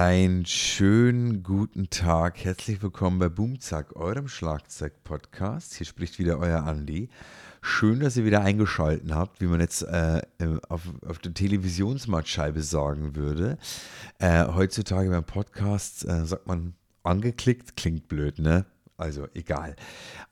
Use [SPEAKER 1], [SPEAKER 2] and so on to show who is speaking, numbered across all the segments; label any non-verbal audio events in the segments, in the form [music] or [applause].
[SPEAKER 1] Einen schönen guten Tag. Herzlich willkommen bei Boomzack, eurem Schlagzeug-Podcast. Hier spricht wieder euer Andi. Schön, dass ihr wieder eingeschaltet habt, wie man jetzt äh, auf, auf der Televisionsmattscheibe sagen würde. Äh, heutzutage beim Podcast äh, sagt man angeklickt, klingt blöd, ne? Also egal.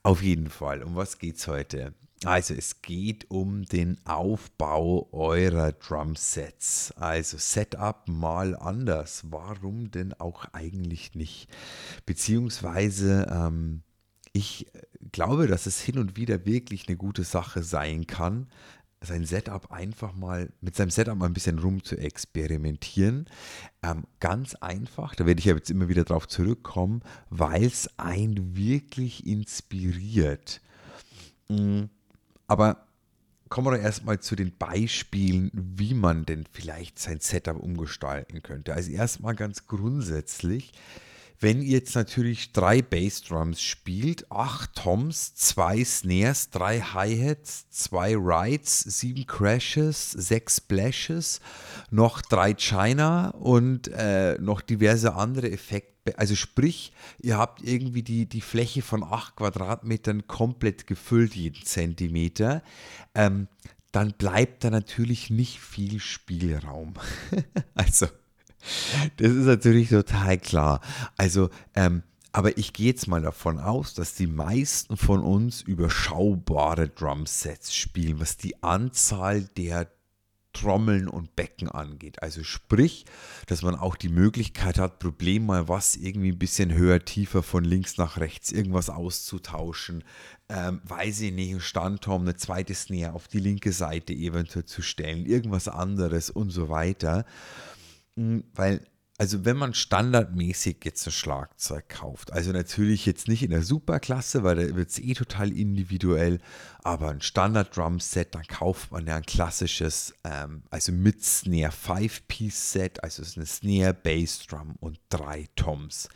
[SPEAKER 1] Auf jeden Fall, um was geht's heute? Also es geht um den Aufbau eurer Drumsets. Also Setup mal anders. Warum denn auch eigentlich nicht? Beziehungsweise ähm, ich glaube, dass es hin und wieder wirklich eine gute Sache sein kann, sein Setup einfach mal, mit seinem Setup mal ein bisschen rum zu experimentieren. Ähm, ganz einfach, da werde ich ja jetzt immer wieder drauf zurückkommen, weil es einen wirklich inspiriert. Mhm aber kommen wir erstmal zu den Beispielen, wie man denn vielleicht sein Setup umgestalten könnte. Also erstmal ganz grundsätzlich, wenn ihr jetzt natürlich drei Bassdrums spielt, acht Toms, zwei Snares, drei Hi-Hats, zwei Rides, sieben Crashes, sechs Splashes, noch drei China und äh, noch diverse andere Effekte also sprich, ihr habt irgendwie die, die Fläche von 8 Quadratmetern komplett gefüllt, jeden Zentimeter. Ähm, dann bleibt da natürlich nicht viel Spielraum. [laughs] also, das ist natürlich total klar. Also, ähm, aber ich gehe jetzt mal davon aus, dass die meisten von uns überschaubare Drumsets spielen, was die Anzahl der Trommeln und Becken angeht. Also sprich, dass man auch die Möglichkeit hat, Problem mal was irgendwie ein bisschen höher, tiefer von links nach rechts irgendwas auszutauschen. Ähm, weiß ich nicht, ein Standturm, eine zweite Snare auf die linke Seite eventuell zu stellen, irgendwas anderes und so weiter. Weil also wenn man standardmäßig jetzt ein Schlagzeug kauft, also natürlich jetzt nicht in der Superklasse, weil da wird es eh total individuell, aber ein Standard-Drum-Set, dann kauft man ja ein klassisches, ähm, also mit Snare 5-Piece-Set, also es ist eine Snare, Bass-Drum und drei Toms.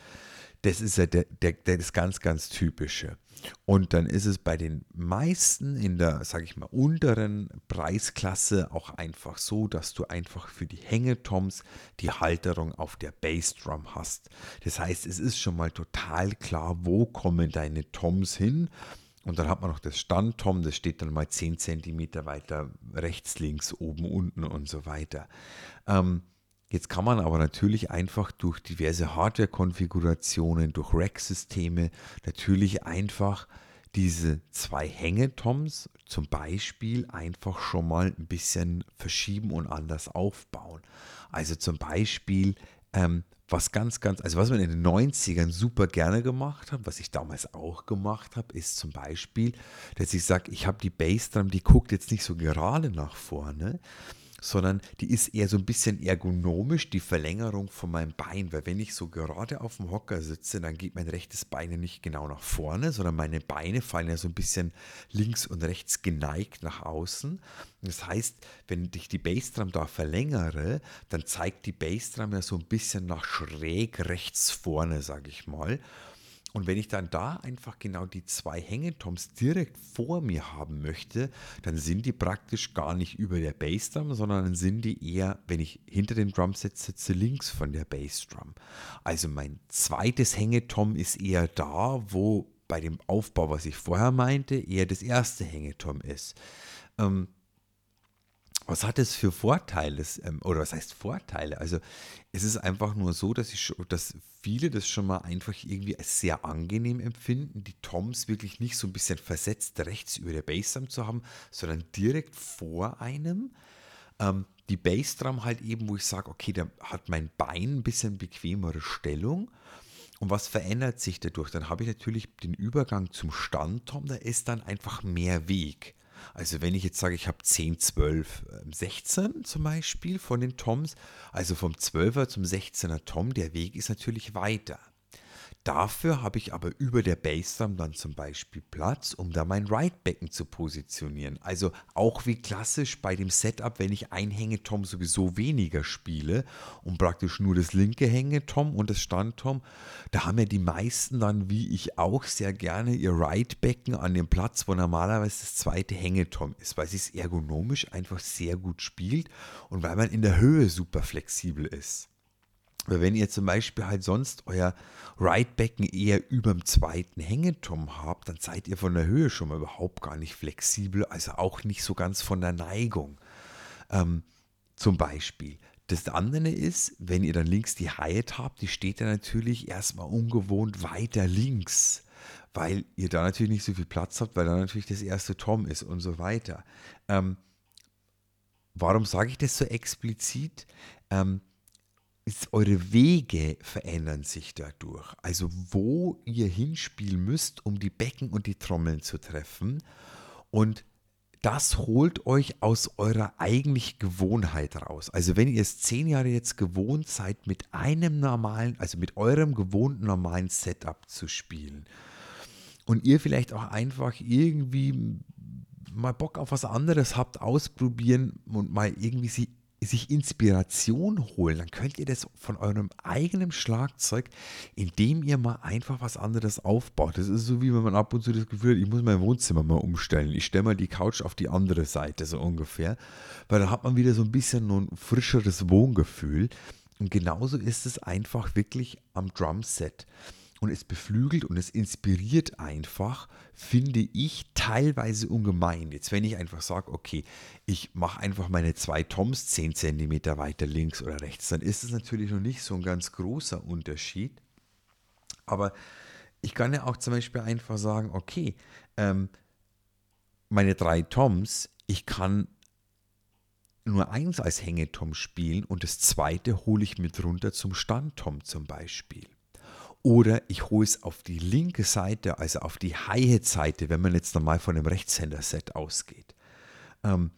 [SPEAKER 1] Das ist ja der, der, das ganz, ganz typische. Und dann ist es bei den meisten in der, sage ich mal, unteren Preisklasse auch einfach so, dass du einfach für die Hängetoms die Halterung auf der Bassdrum hast. Das heißt, es ist schon mal total klar, wo kommen deine Toms hin. Und dann hat man noch das Standtom, das steht dann mal 10 cm weiter rechts, links, oben, unten und so weiter. Ähm, Jetzt kann man aber natürlich einfach durch diverse Hardware-Konfigurationen, durch Rack-Systeme natürlich einfach diese zwei Hängetoms zum Beispiel einfach schon mal ein bisschen verschieben und anders aufbauen. Also zum Beispiel, ähm, was ganz, ganz, also was man in den 90ern super gerne gemacht hat, was ich damals auch gemacht habe, ist zum Beispiel, dass ich sage, ich habe die Bassdrum, die guckt jetzt nicht so gerade nach vorne, sondern die ist eher so ein bisschen ergonomisch, die Verlängerung von meinem Bein, weil wenn ich so gerade auf dem Hocker sitze, dann geht mein rechtes Bein nicht genau nach vorne, sondern meine Beine fallen ja so ein bisschen links und rechts geneigt nach außen. Das heißt, wenn ich die Bassdrum da verlängere, dann zeigt die Bassdrum ja so ein bisschen nach schräg rechts vorne, sage ich mal. Und wenn ich dann da einfach genau die zwei Hängetoms direkt vor mir haben möchte, dann sind die praktisch gar nicht über der Bassdrum, sondern dann sind die eher, wenn ich hinter dem Drumset sitze, links von der Bassdrum. Also mein zweites Hängetom ist eher da, wo bei dem Aufbau, was ich vorher meinte, eher das erste Hängetom ist. Ähm, was hat es für Vorteile? Ähm, oder was heißt Vorteile? Also es ist einfach nur so, dass, ich, dass viele das schon mal einfach irgendwie als sehr angenehm empfinden, die Toms wirklich nicht so ein bisschen versetzt rechts über der Bassdrum zu haben, sondern direkt vor einem. Ähm, die Bassdrum halt eben, wo ich sage, okay, da hat mein Bein ein bisschen bequemere Stellung. Und was verändert sich dadurch? Dann habe ich natürlich den Übergang zum Standtom, da ist dann einfach mehr Weg. Also wenn ich jetzt sage, ich habe 10, 12, 16 zum Beispiel von den Toms, also vom 12er zum 16er Tom, der Weg ist natürlich weiter. Dafür habe ich aber über der Bassdrum dann zum Beispiel Platz, um da mein Ride-Becken zu positionieren. Also auch wie klassisch bei dem Setup, wenn ich ein Hängetom sowieso weniger spiele und praktisch nur das linke Hängetom und das Standtom, da haben ja die meisten dann, wie ich auch, sehr gerne ihr Ride-Becken an dem Platz, wo normalerweise das zweite Hängetom ist, weil es ergonomisch einfach sehr gut spielt und weil man in der Höhe super flexibel ist. Weil wenn ihr zum Beispiel halt sonst euer Ridebecken eher über dem zweiten Hängeturm habt, dann seid ihr von der Höhe schon mal überhaupt gar nicht flexibel, also auch nicht so ganz von der Neigung. Ähm, zum Beispiel. Das andere ist, wenn ihr dann links die Hyatt habt, die steht dann natürlich erstmal ungewohnt weiter links, weil ihr da natürlich nicht so viel Platz habt, weil da natürlich das erste Tom ist und so weiter. Ähm, warum sage ich das so explizit? Ähm, ist, eure Wege verändern sich dadurch. Also wo ihr hinspielen müsst, um die Becken und die Trommeln zu treffen. Und das holt euch aus eurer eigentlichen Gewohnheit raus. Also wenn ihr es zehn Jahre jetzt gewohnt seid, mit einem normalen, also mit eurem gewohnten normalen Setup zu spielen und ihr vielleicht auch einfach irgendwie mal Bock auf was anderes habt, ausprobieren und mal irgendwie sie sich Inspiration holen, dann könnt ihr das von eurem eigenen Schlagzeug, indem ihr mal einfach was anderes aufbaut. Das ist so wie wenn man ab und zu das Gefühl hat, ich muss mein Wohnzimmer mal umstellen. Ich stelle mal die Couch auf die andere Seite, so ungefähr. Weil dann hat man wieder so ein bisschen ein frischeres Wohngefühl. Und genauso ist es einfach wirklich am Drumset und es beflügelt und es inspiriert einfach, finde ich teilweise ungemein. Jetzt, wenn ich einfach sage, okay, ich mache einfach meine zwei Toms 10 cm weiter links oder rechts, dann ist es natürlich noch nicht so ein ganz großer Unterschied. Aber ich kann ja auch zum Beispiel einfach sagen, okay, ähm, meine drei Toms, ich kann nur eins als Hängetom spielen und das zweite hole ich mit runter zum Standtom zum Beispiel. Oder ich hole es auf die linke Seite, also auf die Hi-Hat-Seite, wenn man jetzt normal von einem Rechtshänder-Set ausgeht. Ähm,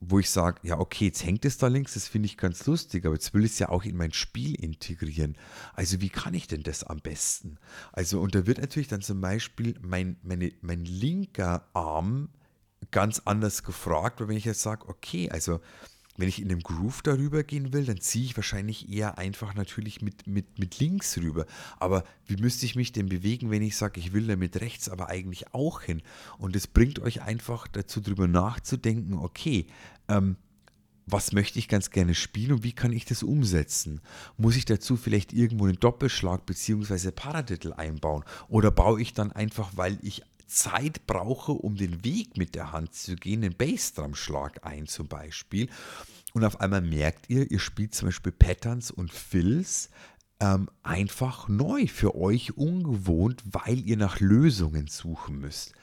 [SPEAKER 1] wo ich sage, ja, okay, jetzt hängt es da links, das finde ich ganz lustig, aber jetzt will ich es ja auch in mein Spiel integrieren. Also wie kann ich denn das am besten? Also, und da wird natürlich dann zum Beispiel mein, meine, mein linker Arm ganz anders gefragt, weil wenn ich jetzt sage, okay, also wenn ich in dem Groove darüber gehen will, dann ziehe ich wahrscheinlich eher einfach natürlich mit, mit, mit links rüber. Aber wie müsste ich mich denn bewegen, wenn ich sage, ich will da mit rechts aber eigentlich auch hin? Und es bringt euch einfach dazu, darüber nachzudenken, okay, ähm, was möchte ich ganz gerne spielen und wie kann ich das umsetzen? Muss ich dazu vielleicht irgendwo einen Doppelschlag bzw. Paradiddle einbauen? Oder baue ich dann einfach, weil ich Zeit brauche, um den Weg mit der Hand zu gehen, den Bassdrum-Schlag ein zum Beispiel. Und auf einmal merkt ihr, ihr spielt zum Beispiel Patterns und Fills ähm, einfach neu, für euch ungewohnt, weil ihr nach Lösungen suchen müsst.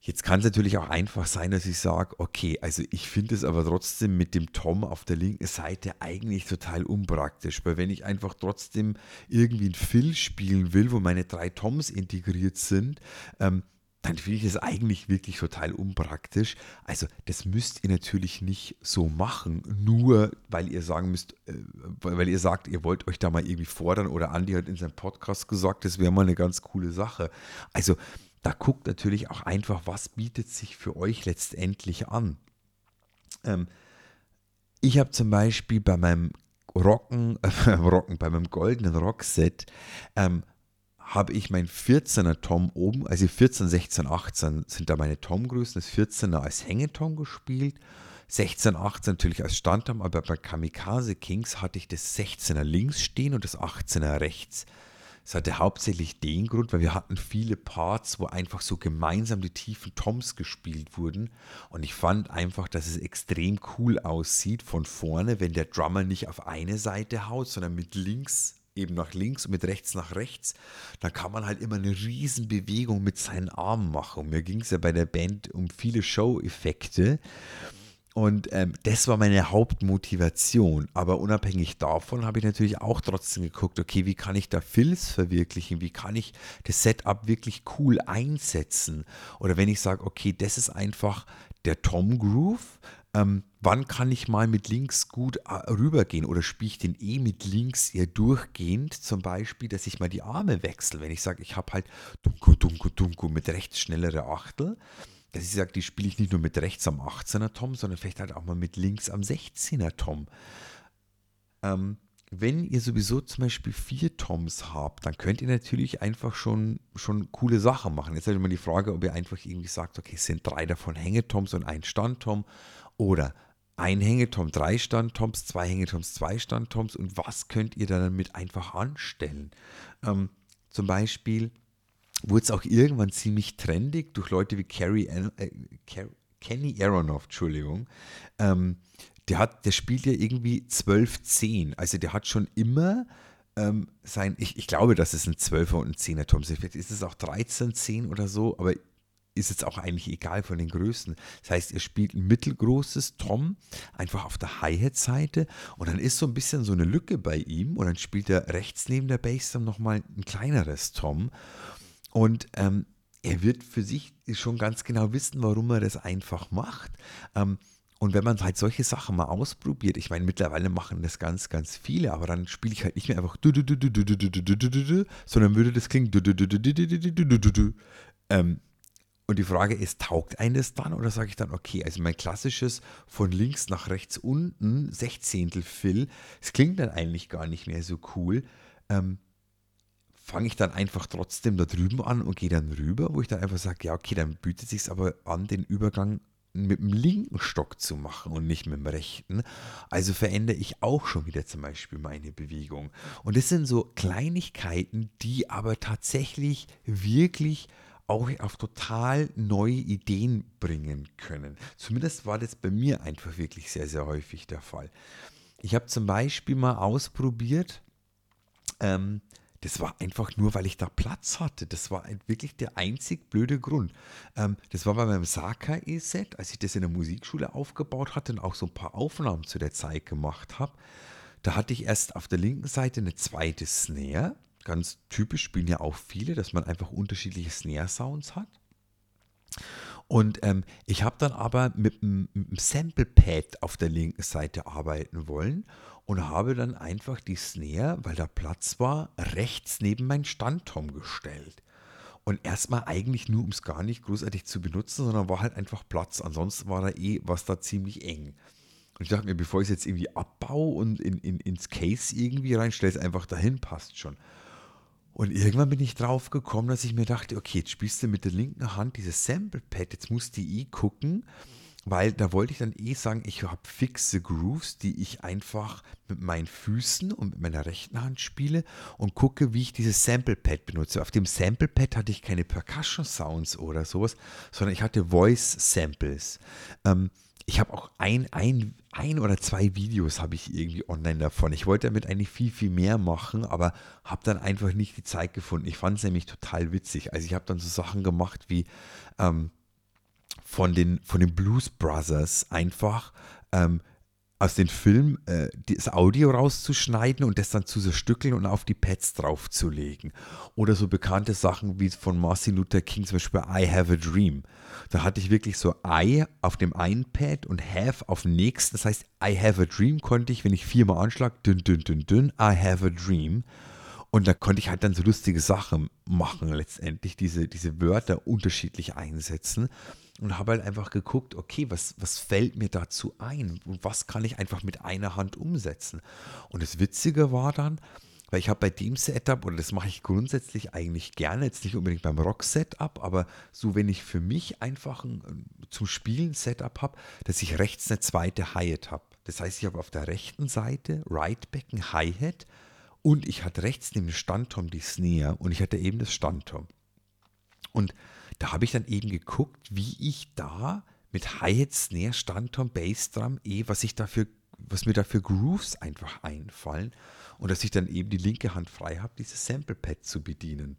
[SPEAKER 1] Jetzt kann es natürlich auch einfach sein, dass ich sage, okay, also ich finde es aber trotzdem mit dem Tom auf der linken Seite eigentlich total unpraktisch, weil wenn ich einfach trotzdem irgendwie ein Fill spielen will, wo meine drei Toms integriert sind, ähm, dann finde ich es eigentlich wirklich total unpraktisch. Also das müsst ihr natürlich nicht so machen, nur weil ihr sagen müsst, äh, weil ihr sagt, ihr wollt euch da mal irgendwie fordern oder Andi hat in seinem Podcast gesagt, das wäre mal eine ganz coole Sache. Also da guckt natürlich auch einfach, was bietet sich für euch letztendlich an. Ähm, ich habe zum Beispiel bei meinem Rocken, [laughs] äh, Rocken, bei meinem goldenen Rockset ähm, habe ich mein 14er Tom oben, also 14, 16, 18 sind da meine Tom-Größen, das 14er als Hängetom gespielt, 16, 18 natürlich als Standtom, aber bei Kamikaze Kings hatte ich das 16er links stehen und das 18er rechts. Das hatte hauptsächlich den Grund, weil wir hatten viele Parts, wo einfach so gemeinsam die tiefen Toms gespielt wurden. Und ich fand einfach, dass es extrem cool aussieht von vorne, wenn der Drummer nicht auf eine Seite haut, sondern mit links eben nach links und mit rechts nach rechts, dann kann man halt immer eine riesen Bewegung mit seinen Armen machen. mir ging es ja bei der Band um viele Show-Effekte. Und ähm, das war meine Hauptmotivation. Aber unabhängig davon habe ich natürlich auch trotzdem geguckt, okay, wie kann ich da Fills verwirklichen? Wie kann ich das Setup wirklich cool einsetzen? Oder wenn ich sage, okay, das ist einfach der Tom Groove, ähm, wann kann ich mal mit links gut äh, rübergehen oder spiele ich den eh mit links eher durchgehend, zum Beispiel, dass ich mal die Arme wechsle, wenn ich sage, ich habe halt Dunku, Dunku, Dunku mit rechts schnellere Achtel, dass ich sage, die spiele ich nicht nur mit rechts am 18er Tom, sondern vielleicht halt auch mal mit links am 16er Tom. Ähm, wenn ihr sowieso zum Beispiel vier Toms habt, dann könnt ihr natürlich einfach schon, schon coole Sachen machen. Jetzt ist halt immer die Frage, ob ihr einfach irgendwie sagt, okay, es sind drei davon Hängetoms und ein Standtom oder ein Hängetom, drei Standtoms, zwei Hängetoms, zwei Standtoms und was könnt ihr da damit einfach anstellen? Ähm, zum Beispiel wurde es auch irgendwann ziemlich trendig durch Leute wie Carrie, äh, Kenny Aronoff, Entschuldigung. Ähm, der, hat, der spielt ja irgendwie 12-10. Also der hat schon immer ähm, sein, ich, ich glaube, das ist ein 12er und ein 10er Tom. Vielleicht ist es auch 13-10 oder so, aber ist jetzt auch eigentlich egal von den Größen. Das heißt, er spielt ein mittelgroßes Tom einfach auf der Hi-Hat-Seite und dann ist so ein bisschen so eine Lücke bei ihm und dann spielt er rechts neben der Bassdrum nochmal ein kleineres Tom und ähm, er wird für sich schon ganz genau wissen, warum er das einfach macht. Ähm, und wenn man halt solche Sachen mal ausprobiert, ich meine, mittlerweile machen das ganz, ganz viele, aber dann spiele ich halt nicht mehr einfach sondern würde das klingen. Ähm, und die Frage ist, taugt eines dann oder sage ich dann, okay, also mein klassisches von links nach rechts unten, Sechzehntel Fill, es klingt dann eigentlich gar nicht mehr so cool. Ähm, Fange ich dann einfach trotzdem da drüben an und gehe dann rüber, wo ich dann einfach sage, ja, okay, dann bietet sich aber an, den Übergang mit dem linken Stock zu machen und nicht mit dem rechten. Also verändere ich auch schon wieder zum Beispiel meine Bewegung. Und das sind so Kleinigkeiten, die aber tatsächlich wirklich auch auf total neue Ideen bringen können. Zumindest war das bei mir einfach wirklich sehr, sehr häufig der Fall. Ich habe zum Beispiel mal ausprobiert, ähm, das war einfach nur, weil ich da Platz hatte. Das war wirklich der einzig blöde Grund. Ähm, das war bei meinem Saka-E-Set, als ich das in der Musikschule aufgebaut hatte und auch so ein paar Aufnahmen zu der Zeit gemacht habe. Da hatte ich erst auf der linken Seite eine zweite Snare ganz typisch, spielen ja auch viele, dass man einfach unterschiedliche Snare-Sounds hat. Und ähm, ich habe dann aber mit einem Sample-Pad auf der linken Seite arbeiten wollen und habe dann einfach die Snare, weil da Platz war, rechts neben mein Standtom gestellt. Und erstmal eigentlich nur, um es gar nicht großartig zu benutzen, sondern war halt einfach Platz. Ansonsten war da eh was da ziemlich eng. Und ich dachte mir, bevor ich es jetzt irgendwie abbaue und in, in, ins Case irgendwie reinstelle, es einfach dahin, passt schon. Und irgendwann bin ich drauf gekommen, dass ich mir dachte, okay, jetzt spielst du mit der linken Hand dieses Sample Pad, jetzt musst du eh gucken, weil da wollte ich dann eh sagen, ich habe fixe Grooves, die ich einfach mit meinen Füßen und mit meiner rechten Hand spiele und gucke, wie ich dieses Sample Pad benutze. Auf dem Sample Pad hatte ich keine Percussion Sounds oder sowas, sondern ich hatte Voice Samples. Ähm, ich habe auch ein, ein, ein oder zwei Videos habe ich irgendwie online davon. Ich wollte damit eigentlich viel, viel mehr machen, aber habe dann einfach nicht die Zeit gefunden. Ich fand es nämlich total witzig. Also ich habe dann so Sachen gemacht wie ähm, von, den, von den Blues Brothers einfach ähm, aus dem Film äh, das Audio rauszuschneiden und das dann zu zerstückeln und auf die Pads draufzulegen. Oder so bekannte Sachen wie von Martin Luther King, zum Beispiel I Have a Dream. Da hatte ich wirklich so I auf dem einen Pad und Have auf dem nächsten. Das heißt, I Have a Dream konnte ich, wenn ich viermal anschlag, dünn, dünn, dünn, dünn, I Have a Dream. Und da konnte ich halt dann so lustige Sachen machen, letztendlich diese, diese Wörter unterschiedlich einsetzen und habe halt einfach geguckt, okay, was, was fällt mir dazu ein? Und was kann ich einfach mit einer Hand umsetzen? Und das Witzige war dann, weil ich habe bei dem Setup, oder das mache ich grundsätzlich eigentlich gerne, jetzt nicht unbedingt beim Rock-Setup, aber so, wenn ich für mich einfach ein, zum Spielen Setup habe, dass ich rechts eine zweite Hi-Hat habe. Das heißt, ich habe auf der rechten Seite Right Back ein Hi-Hat und ich hatte rechts neben dem Standtom die Snare und ich hatte eben das Standtom. Und da habe ich dann eben geguckt, wie ich da mit Hi-Hat, Snare, Standtom, Bassdrum, eh, was ich dafür, was mir da für Grooves einfach einfallen und dass ich dann eben die linke Hand frei habe, dieses Sample Pad zu bedienen.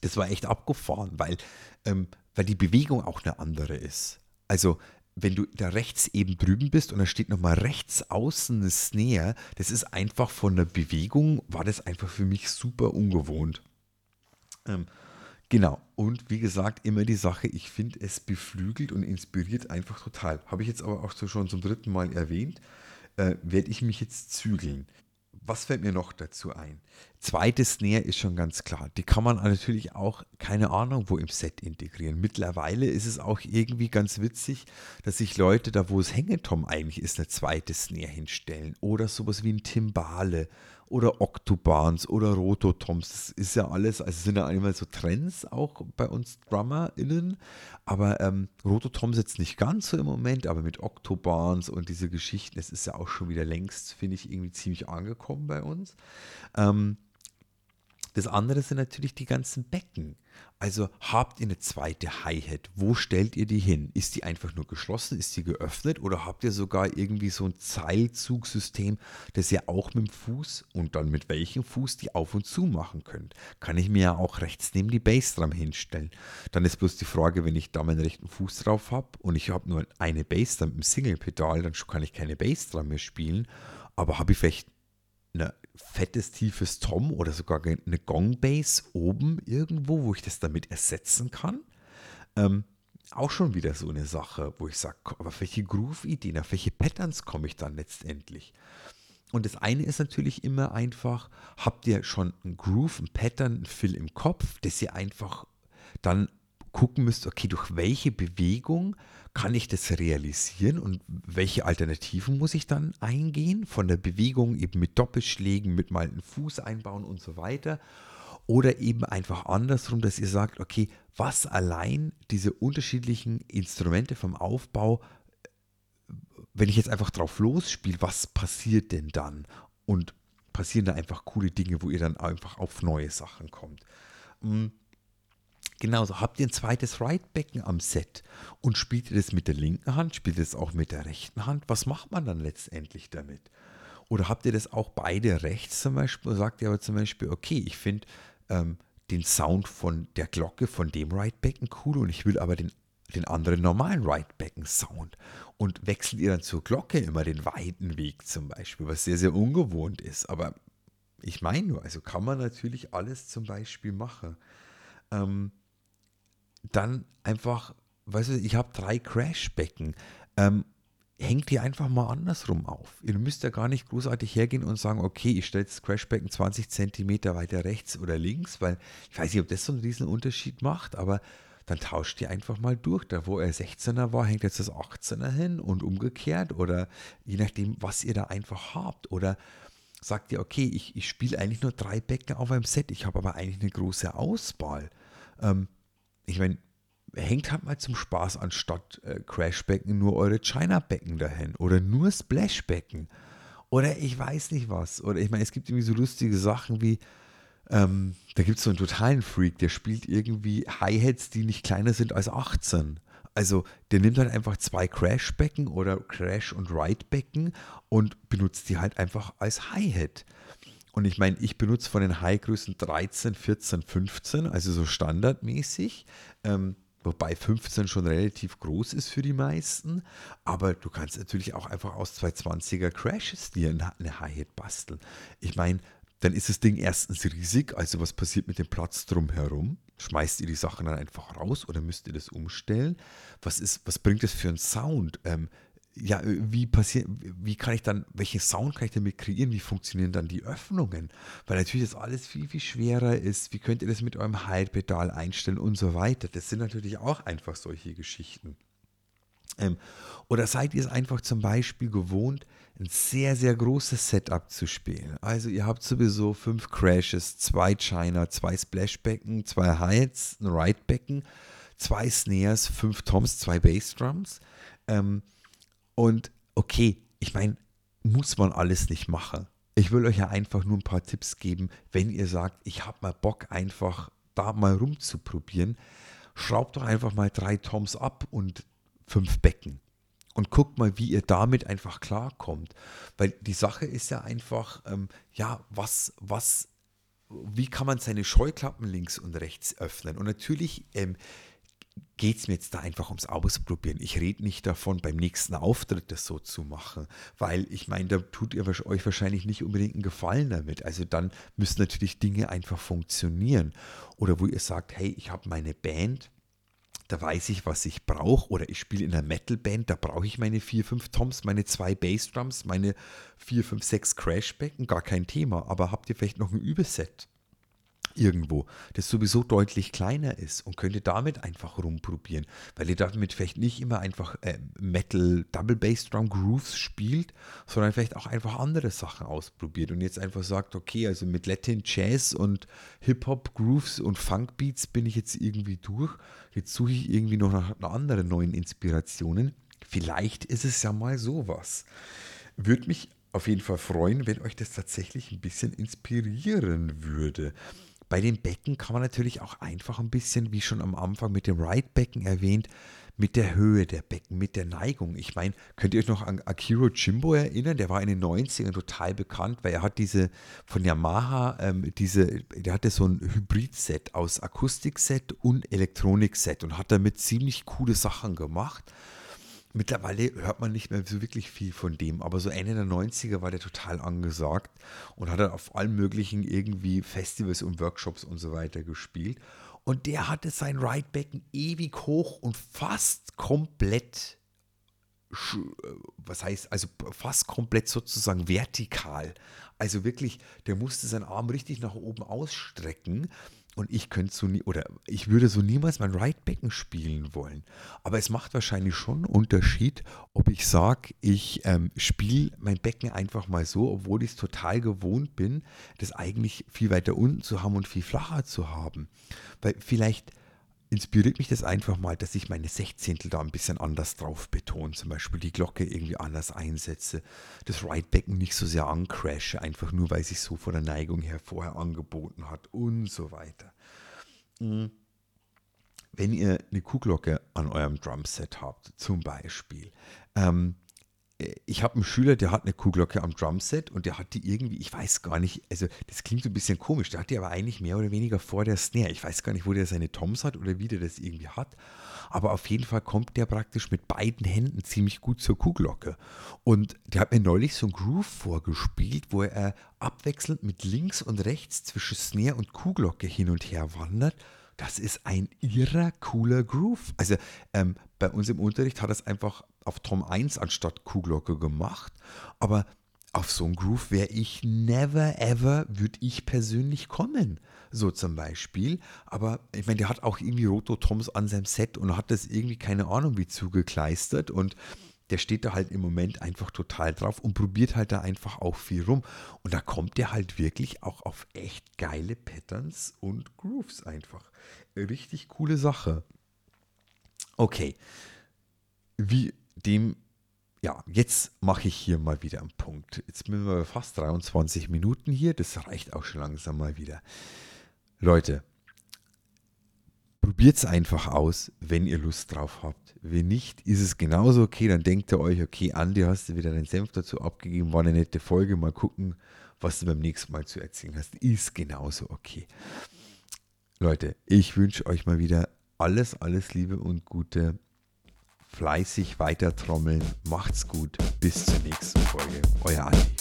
[SPEAKER 1] Das war echt abgefahren, weil, ähm, weil die Bewegung auch eine andere ist. Also wenn du da rechts eben drüben bist und da steht nochmal rechts außen eine Snare, das ist einfach von der Bewegung, war das einfach für mich super ungewohnt. Ähm, Genau. Und wie gesagt, immer die Sache, ich finde, es beflügelt und inspiriert einfach total. Habe ich jetzt aber auch so schon zum dritten Mal erwähnt, äh, werde ich mich jetzt zügeln. Was fällt mir noch dazu ein? Zweites Snare ist schon ganz klar. Die kann man natürlich auch, keine Ahnung, wo im Set integrieren. Mittlerweile ist es auch irgendwie ganz witzig, dass sich Leute da, wo es Hängetom eigentlich ist, eine zweite Snare hinstellen. Oder sowas wie ein Timbale oder Octobahns oder Rototoms. Das ist ja alles, also sind ja einmal so Trends auch bei uns DrummerInnen. Aber ähm, Rototoms jetzt nicht ganz so im Moment, aber mit Octobahns und diese Geschichten, das ist ja auch schon wieder längst, finde ich, irgendwie ziemlich angekommen bei uns. Ähm, das andere sind natürlich die ganzen Becken. Also habt ihr eine zweite Hi-Hat? Wo stellt ihr die hin? Ist die einfach nur geschlossen? Ist die geöffnet? Oder habt ihr sogar irgendwie so ein Zeilzugsystem, das ihr auch mit dem Fuß und dann mit welchem Fuß die auf und zu machen könnt? Kann ich mir ja auch rechts neben die Bassdrum hinstellen. Dann ist bloß die Frage, wenn ich da meinen rechten Fuß drauf habe und ich habe nur eine Bassdrum im Single-Pedal, dann kann ich keine Bassdrum mehr spielen. Aber habe ich vielleicht ein fettes, tiefes Tom oder sogar eine Gong-Bass oben irgendwo, wo ich das damit ersetzen kann. Ähm, auch schon wieder so eine Sache, wo ich sage, aber welche Groove-Ideen, auf welche Patterns komme ich dann letztendlich? Und das eine ist natürlich immer einfach, habt ihr schon ein Groove, ein Pattern, ein Fill im Kopf, dass ihr einfach dann gucken müsst, okay, durch welche Bewegung kann ich das realisieren und welche Alternativen muss ich dann eingehen? Von der Bewegung eben mit Doppelschlägen, mit mal einen Fuß einbauen und so weiter. Oder eben einfach andersrum, dass ihr sagt, okay, was allein diese unterschiedlichen Instrumente vom Aufbau, wenn ich jetzt einfach drauf losspiele, was passiert denn dann? Und passieren da einfach coole Dinge, wo ihr dann einfach auf neue Sachen kommt. Hm. Genauso, habt ihr ein zweites Right-Becken am Set und spielt ihr das mit der linken Hand, spielt ihr das auch mit der rechten Hand? Was macht man dann letztendlich damit? Oder habt ihr das auch beide rechts zum Beispiel? Sagt ihr aber zum Beispiel, okay, ich finde ähm, den Sound von der Glocke von dem Right-Becken cool und ich will aber den, den anderen normalen Right-Becken-Sound. Und wechselt ihr dann zur Glocke immer den weiten Weg zum Beispiel, was sehr, sehr ungewohnt ist. Aber ich meine nur, also kann man natürlich alles zum Beispiel machen. Ähm, dann einfach, weißt du, ich habe drei Crashbecken. Ähm, hängt die einfach mal andersrum auf. Ihr müsst ja gar nicht großartig hergehen und sagen, okay, ich stelle das Crashbecken 20 cm weiter rechts oder links, weil ich weiß nicht, ob das so einen riesen Unterschied macht, aber dann tauscht ihr einfach mal durch. Da, wo er 16er war, hängt jetzt das 18er hin und umgekehrt oder je nachdem, was ihr da einfach habt. Oder sagt ihr, okay, ich, ich spiele eigentlich nur drei Becken auf einem Set, ich habe aber eigentlich eine große Auswahl. Ähm, ich meine, hängt halt mal zum Spaß anstatt äh, Crashbecken nur eure China-Becken dahin oder nur Splashbecken oder ich weiß nicht was. Oder ich meine, es gibt irgendwie so lustige Sachen wie, ähm, da gibt es so einen totalen Freak, der spielt irgendwie Hi-Hats, die nicht kleiner sind als 18. Also der nimmt halt einfach zwei Crashbecken oder Crash- und Ride-Becken und benutzt die halt einfach als Hi-Hat. Und ich meine, ich benutze von den High-Größen 13, 14, 15, also so standardmäßig. Ähm, wobei 15 schon relativ groß ist für die meisten. Aber du kannst natürlich auch einfach aus 220er Crashes dir eine Hi-Hat basteln. Ich meine, dann ist das Ding erstens riesig, also was passiert mit dem Platz drumherum? Schmeißt ihr die Sachen dann einfach raus oder müsst ihr das umstellen? Was, ist, was bringt das für einen Sound? Ähm, ja, wie passiert, wie kann ich dann, welchen Sound kann ich damit kreieren? Wie funktionieren dann die Öffnungen? Weil natürlich das alles viel, viel schwerer ist. Wie könnt ihr das mit eurem Hide-Pedal einstellen und so weiter? Das sind natürlich auch einfach solche Geschichten. Ähm, oder seid ihr es einfach zum Beispiel gewohnt, ein sehr, sehr großes Setup zu spielen? Also ihr habt sowieso fünf Crashes, zwei China, zwei Splashbecken, zwei Hides, ein Ride-Becken, zwei Snares, fünf Toms, zwei Bassdrums. Ähm, und okay, ich meine, muss man alles nicht machen. Ich will euch ja einfach nur ein paar Tipps geben, wenn ihr sagt, ich habe mal Bock, einfach da mal rumzuprobieren. Schraubt doch einfach mal drei Toms ab und fünf Becken. Und guckt mal, wie ihr damit einfach klarkommt. Weil die Sache ist ja einfach, ähm, ja, was, was, wie kann man seine Scheuklappen links und rechts öffnen? Und natürlich ähm, geht es mir jetzt da einfach ums Ausprobieren. Ich rede nicht davon, beim nächsten Auftritt das so zu machen, weil ich meine, da tut ihr euch wahrscheinlich nicht unbedingt einen Gefallen damit. Also dann müssen natürlich Dinge einfach funktionieren. Oder wo ihr sagt, hey, ich habe meine Band, da weiß ich, was ich brauche. Oder ich spiele in einer Metalband, da brauche ich meine vier, fünf Toms, meine zwei Bassdrums, meine vier, fünf, sechs Crashbecken, gar kein Thema. Aber habt ihr vielleicht noch ein Überset? Irgendwo, das sowieso deutlich kleiner ist und könnt ihr damit einfach rumprobieren, weil ihr damit vielleicht nicht immer einfach äh, Metal Double Bass Drum Grooves spielt, sondern vielleicht auch einfach andere Sachen ausprobiert und jetzt einfach sagt, okay, also mit Latin Jazz und Hip Hop Grooves und Funk Beats bin ich jetzt irgendwie durch. Jetzt suche ich irgendwie noch nach, nach anderen neuen Inspirationen. Vielleicht ist es ja mal sowas. Würde mich auf jeden Fall freuen, wenn euch das tatsächlich ein bisschen inspirieren würde. Bei den Becken kann man natürlich auch einfach ein bisschen, wie schon am Anfang mit dem Ride-Becken erwähnt, mit der Höhe der Becken, mit der Neigung. Ich meine, könnt ihr euch noch an Akiro Jimbo erinnern? Der war in den 90ern total bekannt, weil er hat diese von Yamaha, ähm, diese, der hatte so ein Hybrid-Set aus Akustik-Set und Elektronik-Set und hat damit ziemlich coole Sachen gemacht. Mittlerweile hört man nicht mehr so wirklich viel von dem, aber so Ende der 90er war der total angesagt und hat dann auf allen möglichen irgendwie Festivals und Workshops und so weiter gespielt. Und der hatte sein Ridebecken ewig hoch und fast komplett, was heißt, also fast komplett sozusagen vertikal. Also wirklich, der musste seinen Arm richtig nach oben ausstrecken und ich könnte so nie, oder ich würde so niemals mein Right-Becken spielen wollen. Aber es macht wahrscheinlich schon einen Unterschied, ob ich sage, ich ähm, spiele mein Becken einfach mal so, obwohl ich es total gewohnt bin, das eigentlich viel weiter unten zu haben und viel flacher zu haben. Weil vielleicht inspiriert mich das einfach mal, dass ich meine Sechzehntel da ein bisschen anders drauf betone. Zum Beispiel die Glocke irgendwie anders einsetze, das Ridebecken nicht so sehr ancrashe, einfach nur weil sich so von der Neigung her vorher angeboten hat und so weiter. Mhm. Wenn ihr eine Kuhglocke an eurem Drumset habt, zum Beispiel, ähm, ich habe einen Schüler, der hat eine Kuhglocke am Drumset und der hat die irgendwie, ich weiß gar nicht, also das klingt so ein bisschen komisch, der hat die aber eigentlich mehr oder weniger vor der Snare. Ich weiß gar nicht, wo der seine Toms hat oder wie der das irgendwie hat. Aber auf jeden Fall kommt der praktisch mit beiden Händen ziemlich gut zur Kuhglocke. Und der hat mir neulich so einen Groove vorgespielt, wo er abwechselnd mit links und rechts zwischen Snare und Kuhglocke hin und her wandert. Das ist ein irrer cooler Groove. Also ähm, bei uns im Unterricht hat er es einfach auf Tom 1 anstatt Kuhglocke gemacht. Aber auf so einen Groove wäre ich never ever, würde ich persönlich kommen. So zum Beispiel. Aber ich meine, der hat auch irgendwie Rototoms an seinem Set und hat das irgendwie, keine Ahnung, wie zugekleistert. Und der steht da halt im Moment einfach total drauf und probiert halt da einfach auch viel rum. Und da kommt der halt wirklich auch auf echt geile Patterns und Grooves einfach. Richtig coole Sache. Okay. Wie dem, ja, jetzt mache ich hier mal wieder einen Punkt. Jetzt sind wir fast 23 Minuten hier. Das reicht auch schon langsam mal wieder. Leute, probiert es einfach aus, wenn ihr Lust drauf habt. Wenn nicht, ist es genauso okay. Dann denkt ihr euch, okay, Andi, hast du wieder deinen Senf dazu abgegeben. War eine nette Folge. Mal gucken, was du beim nächsten Mal zu erzählen hast. Ist genauso okay. Leute, ich wünsche euch mal wieder alles, alles Liebe und Gute fleißig weiter trommeln. Macht's gut. Bis zur nächsten Folge. Euer Andi.